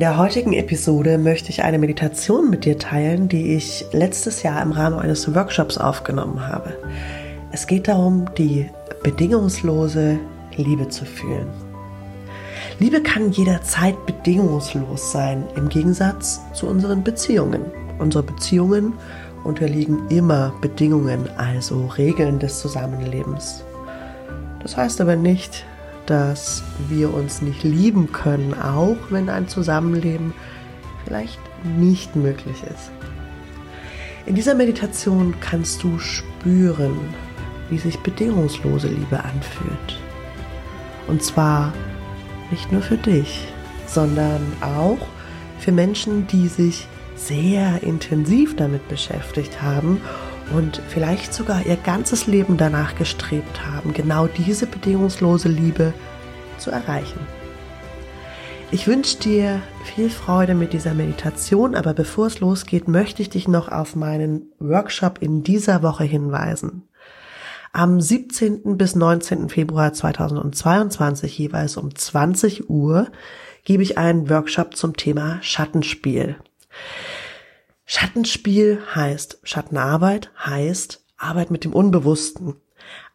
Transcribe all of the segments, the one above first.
In der heutigen Episode möchte ich eine Meditation mit dir teilen, die ich letztes Jahr im Rahmen eines Workshops aufgenommen habe. Es geht darum, die bedingungslose Liebe zu fühlen. Liebe kann jederzeit bedingungslos sein, im Gegensatz zu unseren Beziehungen. Unsere Beziehungen unterliegen immer Bedingungen, also Regeln des Zusammenlebens. Das heißt aber nicht, dass wir uns nicht lieben können, auch wenn ein Zusammenleben vielleicht nicht möglich ist. In dieser Meditation kannst du spüren, wie sich bedingungslose Liebe anfühlt. Und zwar nicht nur für dich, sondern auch für Menschen, die sich sehr intensiv damit beschäftigt haben und vielleicht sogar ihr ganzes Leben danach gestrebt haben, genau diese bedingungslose Liebe zu erreichen. Ich wünsche dir viel Freude mit dieser Meditation, aber bevor es losgeht, möchte ich dich noch auf meinen Workshop in dieser Woche hinweisen. Am 17. bis 19. Februar 2022 jeweils um 20 Uhr gebe ich einen Workshop zum Thema Schattenspiel. Schattenspiel heißt, Schattenarbeit heißt Arbeit mit dem Unbewussten.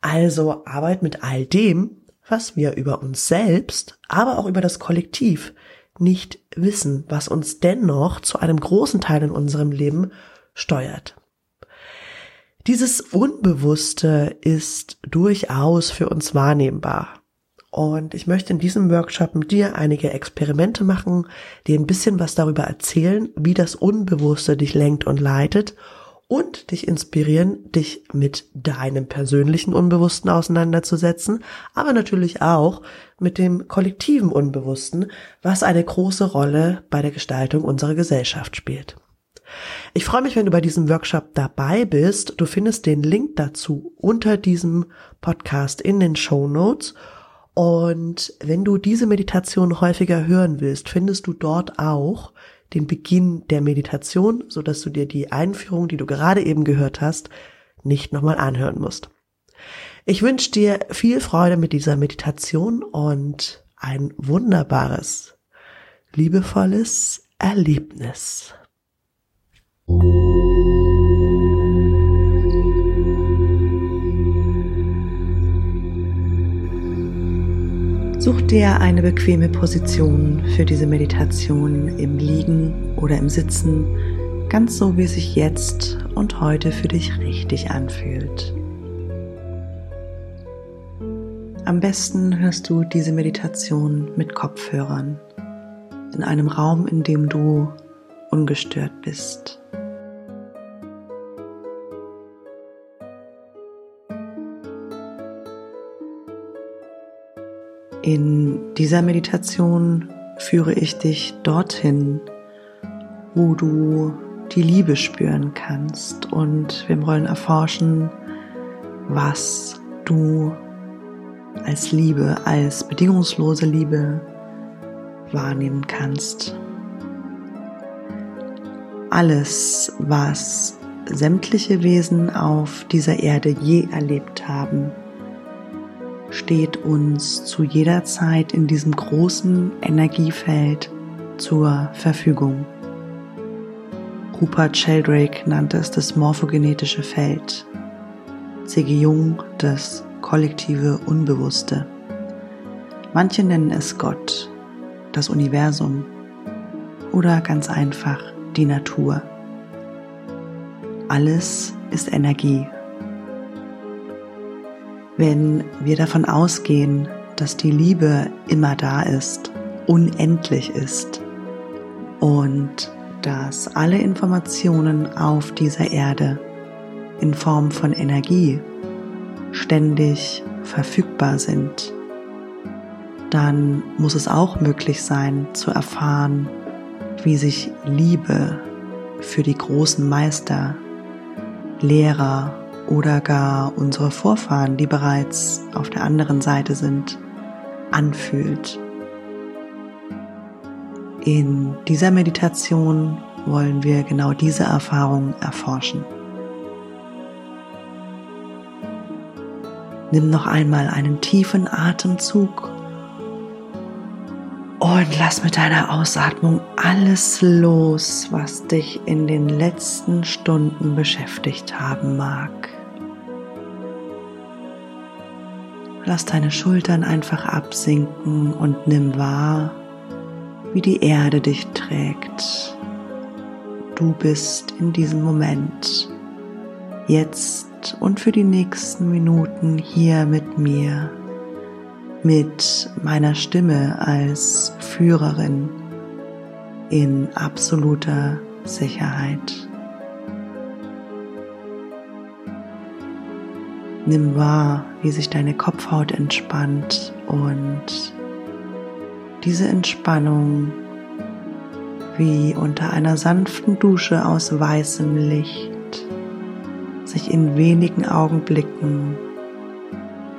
Also Arbeit mit all dem, was wir über uns selbst, aber auch über das Kollektiv nicht wissen, was uns dennoch zu einem großen Teil in unserem Leben steuert. Dieses Unbewusste ist durchaus für uns wahrnehmbar. Und ich möchte in diesem Workshop mit dir einige Experimente machen, dir ein bisschen was darüber erzählen, wie das Unbewusste dich lenkt und leitet und dich inspirieren, dich mit deinem persönlichen Unbewussten auseinanderzusetzen, aber natürlich auch mit dem kollektiven Unbewussten, was eine große Rolle bei der Gestaltung unserer Gesellschaft spielt. Ich freue mich, wenn du bei diesem Workshop dabei bist. Du findest den Link dazu unter diesem Podcast in den Show Notes und wenn du diese Meditation häufiger hören willst, findest du dort auch den Beginn der Meditation, so dass du dir die Einführung, die du gerade eben gehört hast, nicht nochmal anhören musst. Ich wünsche dir viel Freude mit dieser Meditation und ein wunderbares, liebevolles Erlebnis. Such dir eine bequeme Position für diese Meditation im Liegen oder im Sitzen, ganz so wie es sich jetzt und heute für dich richtig anfühlt. Am besten hörst du diese Meditation mit Kopfhörern in einem Raum, in dem du ungestört bist. In dieser Meditation führe ich dich dorthin, wo du die Liebe spüren kannst und wir wollen erforschen, was du als Liebe, als bedingungslose Liebe wahrnehmen kannst. Alles, was sämtliche Wesen auf dieser Erde je erlebt haben, steht uns zu jeder Zeit in diesem großen Energiefeld zur Verfügung. Rupert Sheldrake nannte es das morphogenetische Feld, C.G. Jung das kollektive Unbewusste. Manche nennen es Gott, das Universum oder ganz einfach die Natur. Alles ist Energie wenn wir davon ausgehen, dass die Liebe immer da ist, unendlich ist und dass alle Informationen auf dieser Erde in Form von Energie ständig verfügbar sind, dann muss es auch möglich sein zu erfahren, wie sich Liebe für die großen Meister, Lehrer oder gar unsere Vorfahren, die bereits auf der anderen Seite sind, anfühlt. In dieser Meditation wollen wir genau diese Erfahrung erforschen. Nimm noch einmal einen tiefen Atemzug und lass mit deiner Ausatmung alles los, was dich in den letzten Stunden beschäftigt haben mag. Lass deine Schultern einfach absinken und nimm wahr, wie die Erde dich trägt. Du bist in diesem Moment, jetzt und für die nächsten Minuten hier mit mir mit meiner Stimme als Führerin in absoluter Sicherheit. Nimm wahr, wie sich deine Kopfhaut entspannt und diese Entspannung wie unter einer sanften Dusche aus weißem Licht sich in wenigen Augenblicken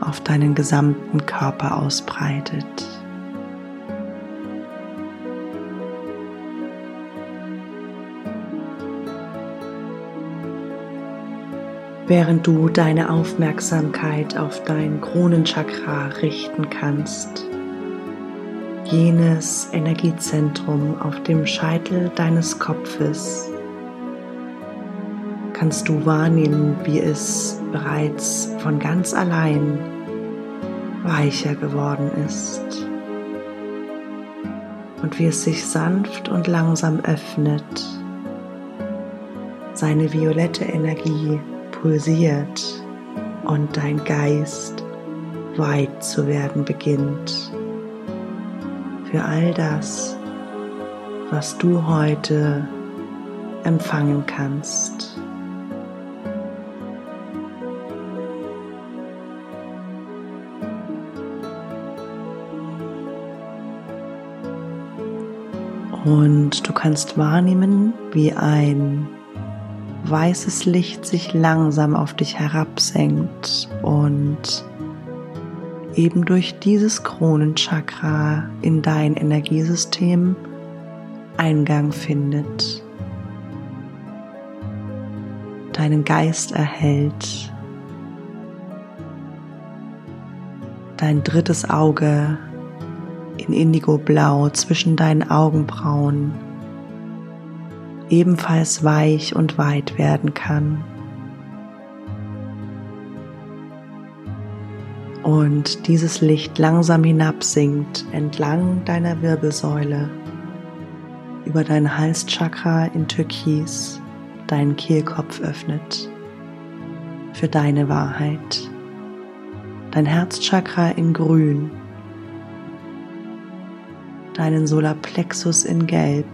auf deinen gesamten Körper ausbreitet. Während du deine Aufmerksamkeit auf dein Kronenchakra richten kannst, jenes Energiezentrum auf dem Scheitel deines Kopfes, kannst du wahrnehmen, wie es bereits von ganz allein weicher geworden ist und wie es sich sanft und langsam öffnet, seine violette Energie pulsiert und dein Geist weit zu werden beginnt für all das, was du heute empfangen kannst. Und du kannst wahrnehmen, wie ein weißes Licht sich langsam auf dich herabsenkt und eben durch dieses Kronenchakra in dein Energiesystem Eingang findet, deinen Geist erhält, dein drittes Auge in Indigoblau zwischen deinen Augenbrauen ebenfalls weich und weit werden kann. Und dieses Licht langsam hinabsinkt entlang deiner Wirbelsäule über dein Halschakra in Türkis deinen Kehlkopf öffnet für deine Wahrheit. Dein Herzchakra in Grün deinen Solarplexus in Gelb,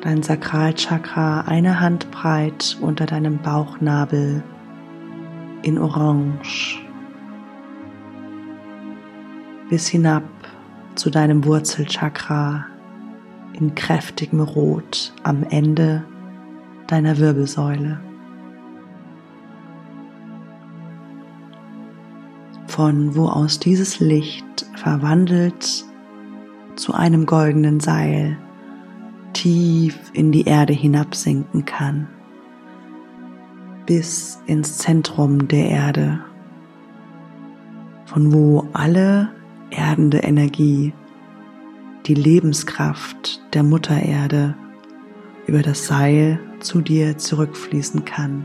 dein Sakralchakra eine Handbreit unter deinem Bauchnabel in Orange, bis hinab zu deinem Wurzelchakra in kräftigem Rot am Ende deiner Wirbelsäule. Von wo aus dieses Licht verwandelt zu einem goldenen Seil tief in die Erde hinabsinken kann, bis ins Zentrum der Erde, von wo alle erdende Energie, die Lebenskraft der Mutter Erde über das Seil zu dir zurückfließen kann.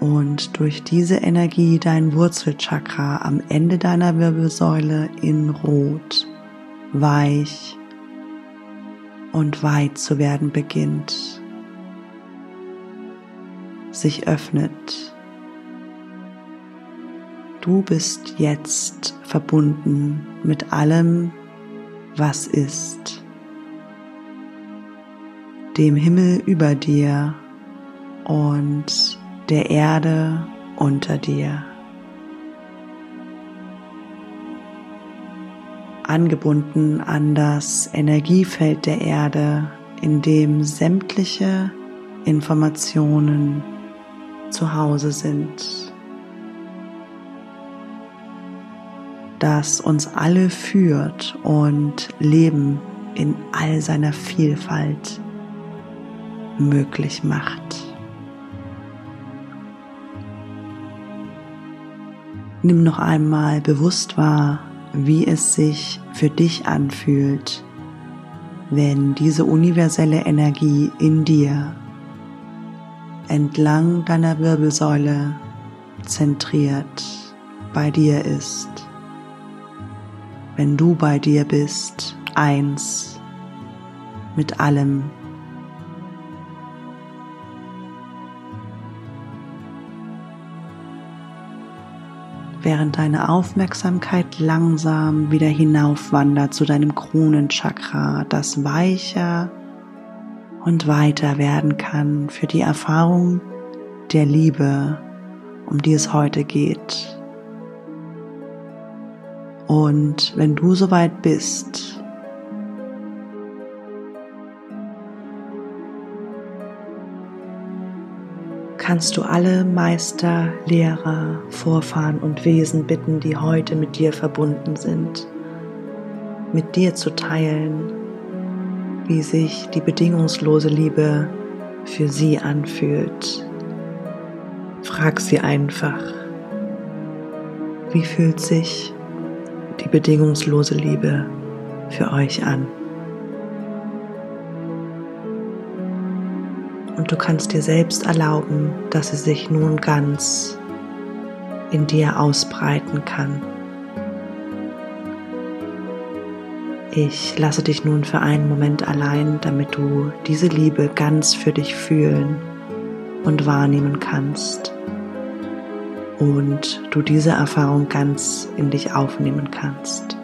und durch diese Energie dein Wurzelchakra am Ende deiner Wirbelsäule in Rot, weich und weit zu werden beginnt, sich öffnet. Du bist jetzt verbunden mit allem, was ist, dem Himmel über dir und der Erde unter dir. Angebunden an das Energiefeld der Erde, in dem sämtliche Informationen zu Hause sind. das uns alle führt und Leben in all seiner Vielfalt möglich macht. Nimm noch einmal bewusst wahr, wie es sich für dich anfühlt, wenn diese universelle Energie in dir entlang deiner Wirbelsäule zentriert bei dir ist, wenn du bei dir bist, eins mit allem. Während deine Aufmerksamkeit langsam wieder hinaufwandert zu deinem Kronenchakra, das weicher und weiter werden kann für die Erfahrung der Liebe, um die es heute geht. Und wenn du soweit bist, kannst du alle Meister, Lehrer, Vorfahren und Wesen bitten, die heute mit dir verbunden sind, mit dir zu teilen, wie sich die bedingungslose Liebe für sie anfühlt. Frag sie einfach, wie fühlt sich die bedingungslose Liebe für euch an? Und du kannst dir selbst erlauben, dass sie sich nun ganz in dir ausbreiten kann. Ich lasse dich nun für einen Moment allein, damit du diese Liebe ganz für dich fühlen und wahrnehmen kannst und du diese Erfahrung ganz in dich aufnehmen kannst.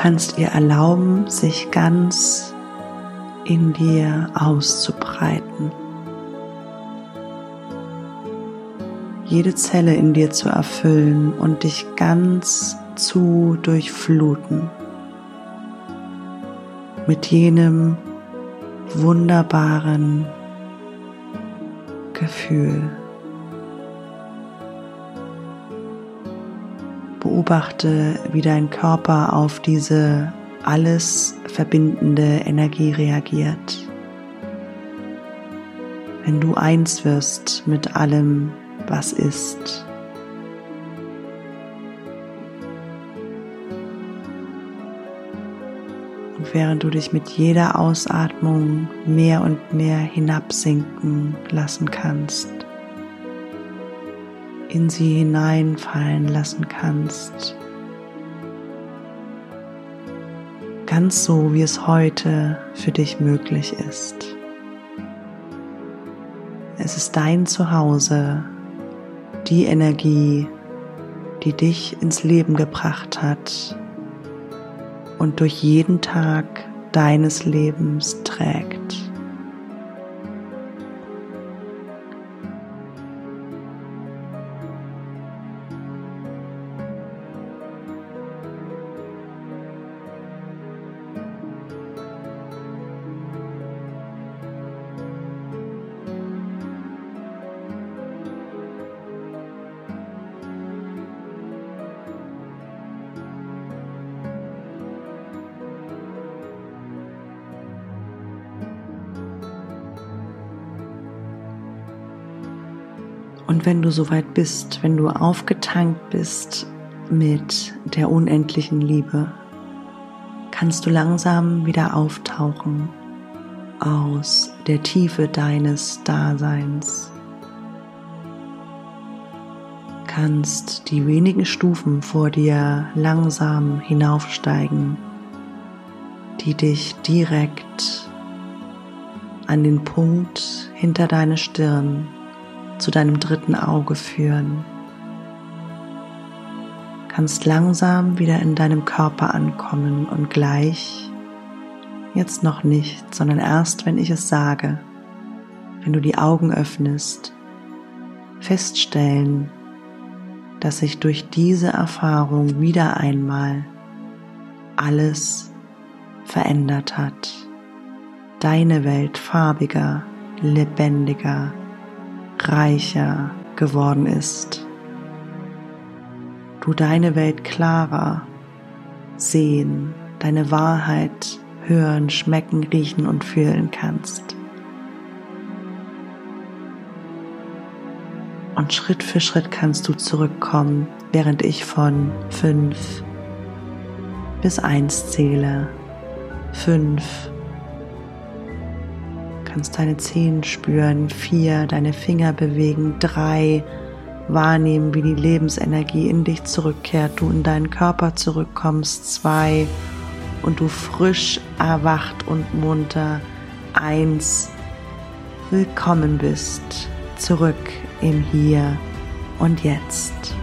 Kannst ihr erlauben, sich ganz in dir auszubreiten. Jede Zelle in dir zu erfüllen und dich ganz zu durchfluten mit jenem wunderbaren Gefühl. Beobachte, wie dein Körper auf diese alles verbindende Energie reagiert. Wenn du eins wirst mit allem, was ist. Und während du dich mit jeder Ausatmung mehr und mehr hinabsinken lassen kannst, in sie hineinfallen lassen kannst. Ganz so, wie es heute für dich möglich ist. Es ist dein Zuhause, die Energie, die dich ins Leben gebracht hat und durch jeden Tag deines Lebens trägt. Und wenn du soweit bist, wenn du aufgetankt bist mit der unendlichen Liebe, kannst du langsam wieder auftauchen aus der Tiefe deines Daseins. Kannst die wenigen Stufen vor dir langsam hinaufsteigen, die dich direkt an den Punkt hinter deine Stirn zu deinem dritten Auge führen. Kannst langsam wieder in deinem Körper ankommen und gleich, jetzt noch nicht, sondern erst, wenn ich es sage, wenn du die Augen öffnest, feststellen, dass sich durch diese Erfahrung wieder einmal alles verändert hat. Deine Welt farbiger, lebendiger, reicher geworden ist. Du deine Welt klarer sehen, deine Wahrheit hören, schmecken, riechen und fühlen kannst. Und Schritt für Schritt kannst du zurückkommen, während ich von fünf bis eins zähle. Fünf kannst deine Zehen spüren, vier, deine Finger bewegen, drei, wahrnehmen, wie die Lebensenergie in dich zurückkehrt, du in deinen Körper zurückkommst, zwei, und du frisch erwacht und munter, eins, willkommen bist, zurück im Hier und Jetzt.